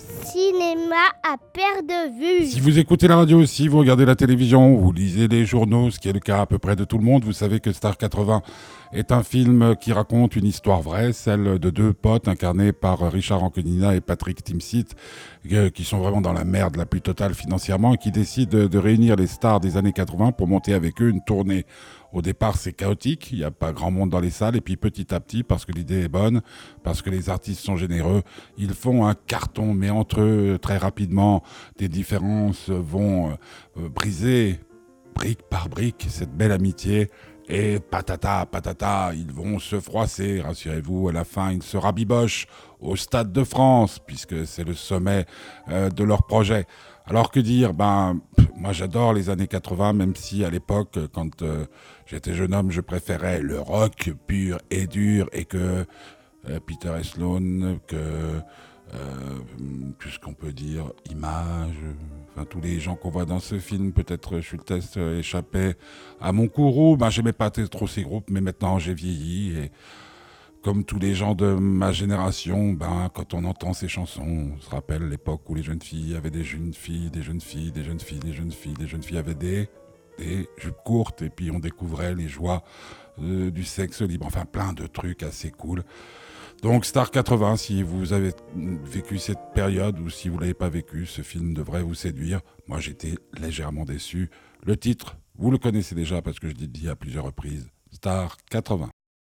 cinéma à perte de vue. Si vous écoutez la radio aussi, vous regardez la télévision, vous lisez les journaux, ce qui est le cas à peu près de tout le monde, vous savez que Star 80 est un film qui raconte une histoire vraie, celle de deux potes incarnés par Richard Anconina et Patrick Timsit, euh, qui sont vraiment dans la merde la plus totale financièrement et qui décident de réunir les stars des années 80 pour monter avec eux une tournée au départ, c'est chaotique, il n'y a pas grand monde dans les salles, et puis petit à petit, parce que l'idée est bonne, parce que les artistes sont généreux, ils font un carton, mais entre eux, très rapidement, des différences vont euh, briser brique par brique cette belle amitié. Et patata, patata, ils vont se froisser, rassurez-vous, à la fin, ils se rabibochent au Stade de France, puisque c'est le sommet euh, de leur projet. Alors que dire Ben, moi j'adore les années 80, même si à l'époque, quand euh, j'étais jeune homme, je préférais le rock pur et dur et que euh, Peter et Sloan, que euh, ce qu'on peut dire, Image, tous les gens qu'on voit dans ce film, peut-être Schultes échappait à mon courroux. Ben, j'aimais pas trop ces groupes, mais maintenant j'ai vieilli et comme tous les gens de ma génération, ben, quand on entend ces chansons, on se rappelle l'époque où les jeunes filles avaient des jeunes filles, des jeunes filles, des jeunes filles, des jeunes filles, des jeunes filles avaient des, des jupes courtes et puis on découvrait les joies euh, du sexe libre. Enfin, plein de trucs assez cool. Donc Star 80, si vous avez vécu cette période ou si vous l'avez pas vécu, ce film devrait vous séduire. Moi, j'étais légèrement déçu. Le titre, vous le connaissez déjà parce que je l'ai dit à plusieurs reprises. Star 80.